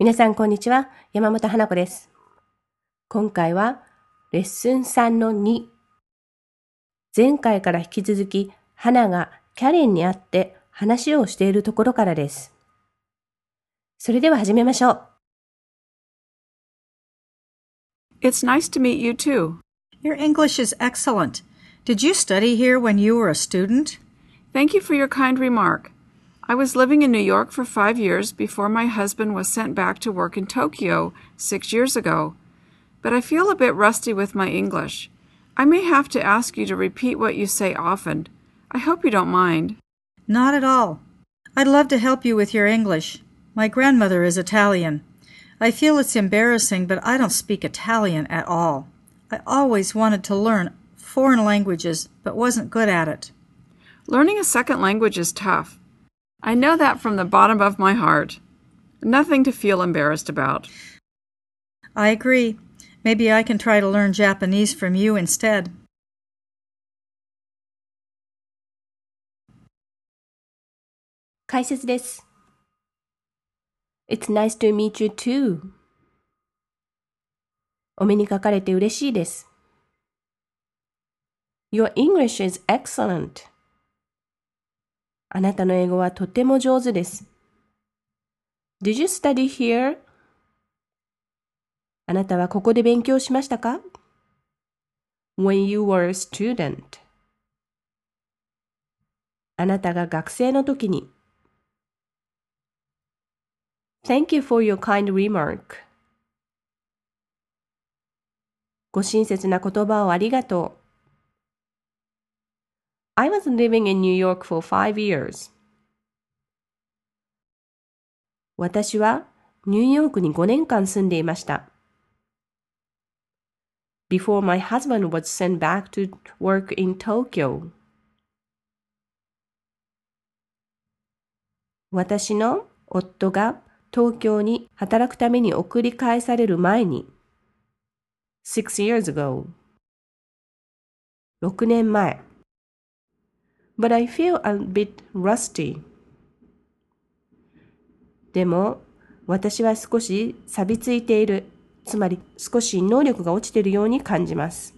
皆さん、こんにちは。山本花子です。今回は、レッスン3の2。前回から引き続き、花がキャレンに会って話をしているところからです。それでは始めましょう。It's nice to meet you too. Your English is excellent. Did you study here when you were a student? Thank you for your kind remark. I was living in New York for five years before my husband was sent back to work in Tokyo six years ago. But I feel a bit rusty with my English. I may have to ask you to repeat what you say often. I hope you don't mind. Not at all. I'd love to help you with your English. My grandmother is Italian. I feel it's embarrassing, but I don't speak Italian at all. I always wanted to learn foreign languages, but wasn't good at it. Learning a second language is tough. I know that from the bottom of my heart. Nothing to feel embarrassed about. I agree. Maybe I can try to learn Japanese from you instead. 解説です。It's nice to meet you too. お目にかかれて嬉しいです。Your English is excellent. あなたの英語はとても上手です。Did you study here? あなたはここで勉強しましたか ?When you were a student. あなたが学生の時に。Thank you for your kind remark. ご親切な言葉をありがとう。I was living in New York for five years. 私はニューヨークに5年間住んでいました。Before my husband was sent back to work in Tokyo. 私の夫が東京に働くために送り返される前に、six years ago。6年前。But I feel a bit rusty. でも、私は少し錆びついている。つまり、少し能力が落ちているように感じます。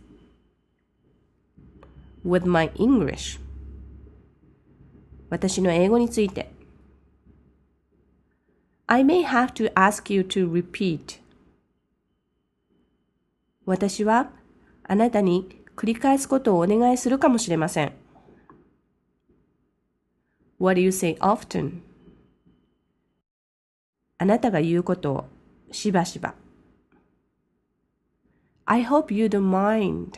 with my English 私の英語について。I may have to ask you to repeat. 私はあなたに繰り返すことをお願いするかもしれません。What do you say often? あなたが言うことをしばしば。I hope you don't mind.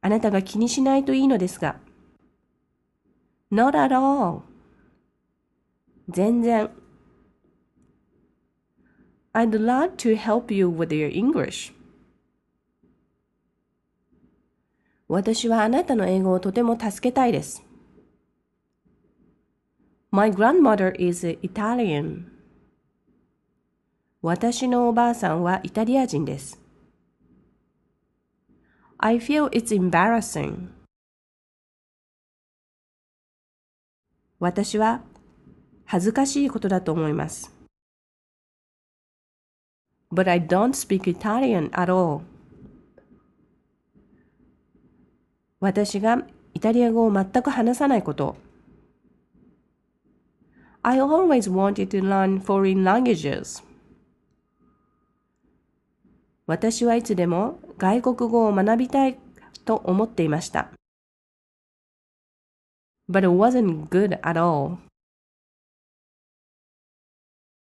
あなたが気にしないといいのですが。Not at all. 全然。I'd love to help you with your English. 私はあなたの英語をとても助けたいです。My grandmother is Italian. 私のおばあさんはイタリア人です。I feel it's embarrassing. 私は恥ずかしいことだと思います。But I don't speak Italian at all. 私がイタリア語を全く話さないこと。I always wanted to learn foreign languages. 私はいつでも外国語を学びたいと思っていました。But it wasn't good at all.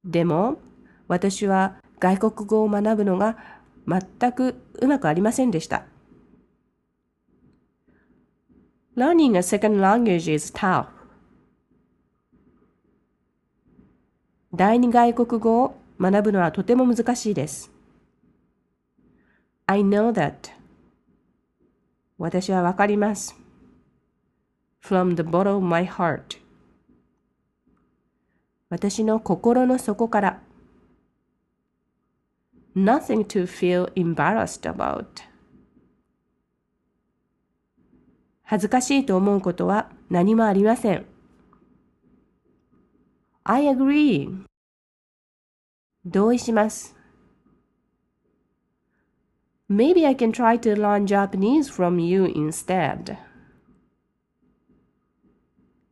でも、私は外国語を学ぶのが全くうまくありませんでした。Learning a second language is tough. 第二外国語を学ぶのはとても難しいです。I know that. 私はわかります。From the bottom of my heart. 私の心の底から。Nothing to feel embarrassed about. 恥ずかしいと思うことは何もありません。I agree. 同意します。Maybe I can try to learn Japanese from you instead.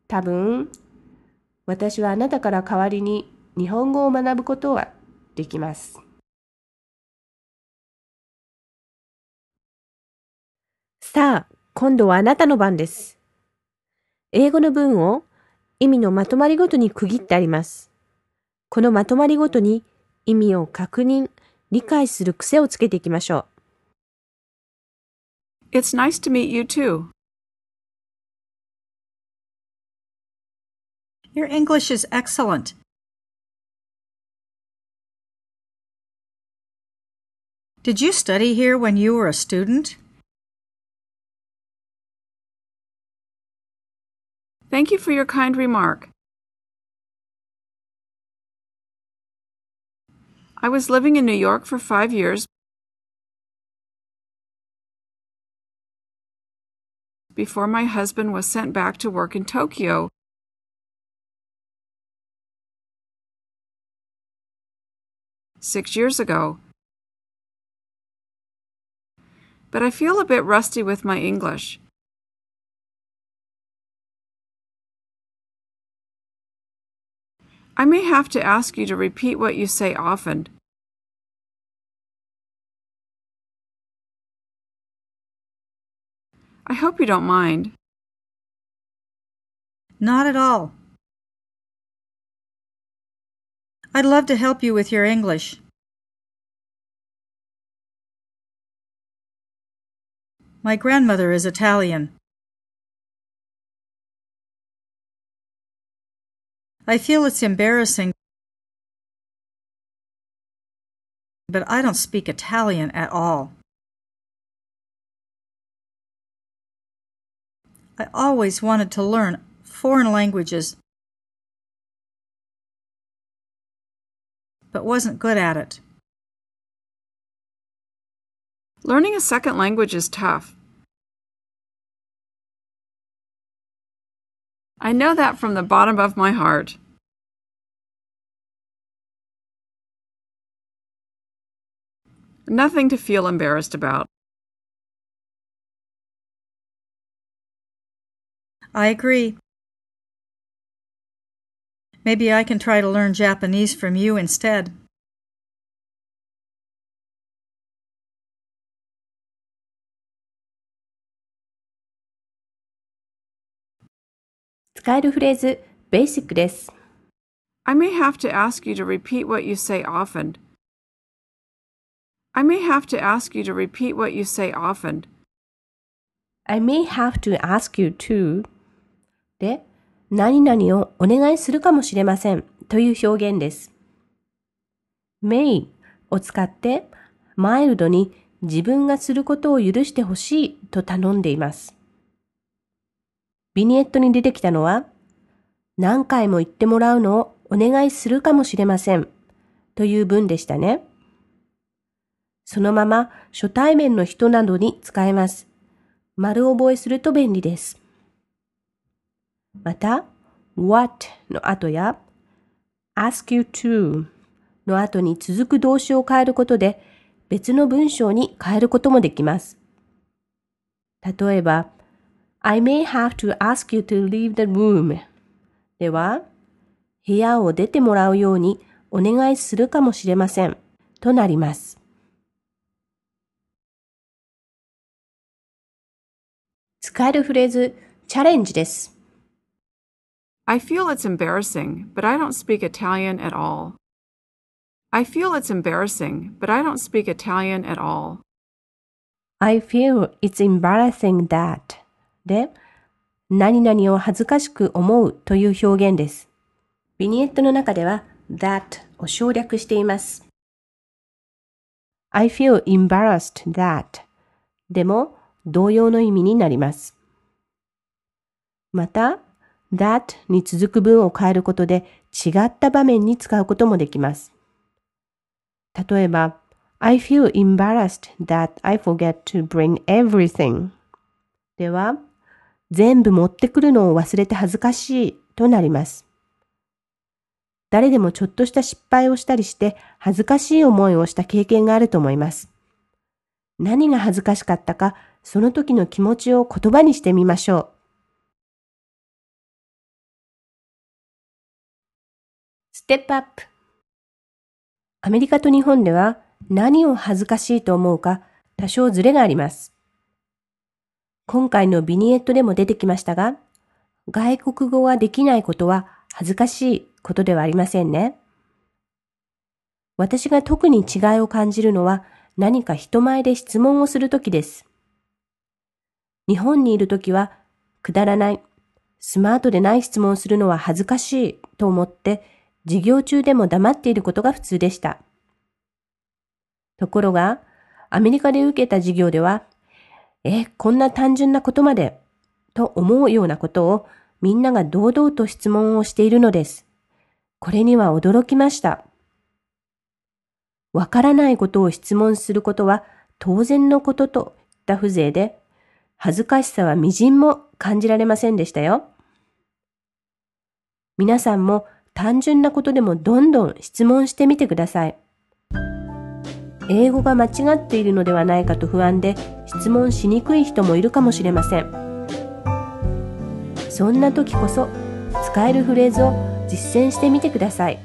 多分、私はあなたから代わりに日本語を学ぶことはできます。さあ、今度はあなたの番です。英語の文を意味のまとまりごとに区切ってあります。このまとまりごとに意味を確認、理解する癖をつけていきましょう。It's nice to meet you too. Your English is excellent. Did you study here when you were a student? Thank you for your kind remark. I was living in New York for five years before my husband was sent back to work in Tokyo. Six years ago. But I feel a bit rusty with my English. I may have to ask you to repeat what you say often. I hope you don't mind. Not at all. I'd love to help you with your English. My grandmother is Italian. I feel it's embarrassing, but I don't speak Italian at all. I always wanted to learn foreign languages, but wasn't good at it. Learning a second language is tough. I know that from the bottom of my heart. Nothing to feel embarrassed about. I agree. Maybe I can try to learn Japanese from you instead.. 使えるフレーズ、ベーシックです。I may have to ask you to repeat what you say often. I may have to ask you to repeat what you say often. I may have to ask you to で、何々をお願いするかもしれませんという表現です。may を使ってマイルドに自分がすることを許してほしいと頼んでいます。ビニエットに出てきたのは何回も言ってもらうのをお願いするかもしれませんという文でしたね。そのまま初対面の人などに使えます。丸覚えすると便利です。また、what の後や ask you to の後に続く動詞を変えることで別の文章に変えることもできます。例えば、I may have to ask you to leave the room では、部屋を出てもらうようにお願いするかもしれませんとなります。使えるフレーズ、チャレンジです。 I feel it's embarrassing, but I don't speak Italian at all. I feel it's embarrassing, but I don't speak Italian at all. I feel it's embarrassing that で、何々を恥ずかしく思うという表現です。ビニエットの中では that を省略しています。I feel embarrassed that でも同様の意味になります。また、that に続く文を変えることで違った場面に使うこともできます。例えば、I feel embarrassed that I forget to bring everything では、全部持ってくるのを忘れて恥ずかしいとなります。誰でもちょっとした失敗をしたりして恥ずかしい思いをした経験があると思います。何が恥ずかしかったか、その時の気持ちを言葉にしてみましょう。ステップアップ。アメリカと日本では何を恥ずかしいと思うか多少ズレがあります。今回のビニエットでも出てきましたが、外国語ができないことは恥ずかしいことではありませんね。私が特に違いを感じるのは何か人前で質問をするときです。日本にいるときはくだらない、スマートでない質問をするのは恥ずかしいと思って授業中でも黙っていることが普通でした。ところが、アメリカで受けた授業では、え、こんな単純なことまで、と思うようなことをみんなが堂々と質問をしているのです。これには驚きました。わからないことを質問することは当然のことといった風情で、恥ずかしさは微塵も感じられませんでしたよ。皆さんも単純なことでもどんどん質問してみてください。英語が間違っているのではないかと不安で質問しにくい人もいるかもしれません。そんな時こそ使えるフレーズを実践してみてください。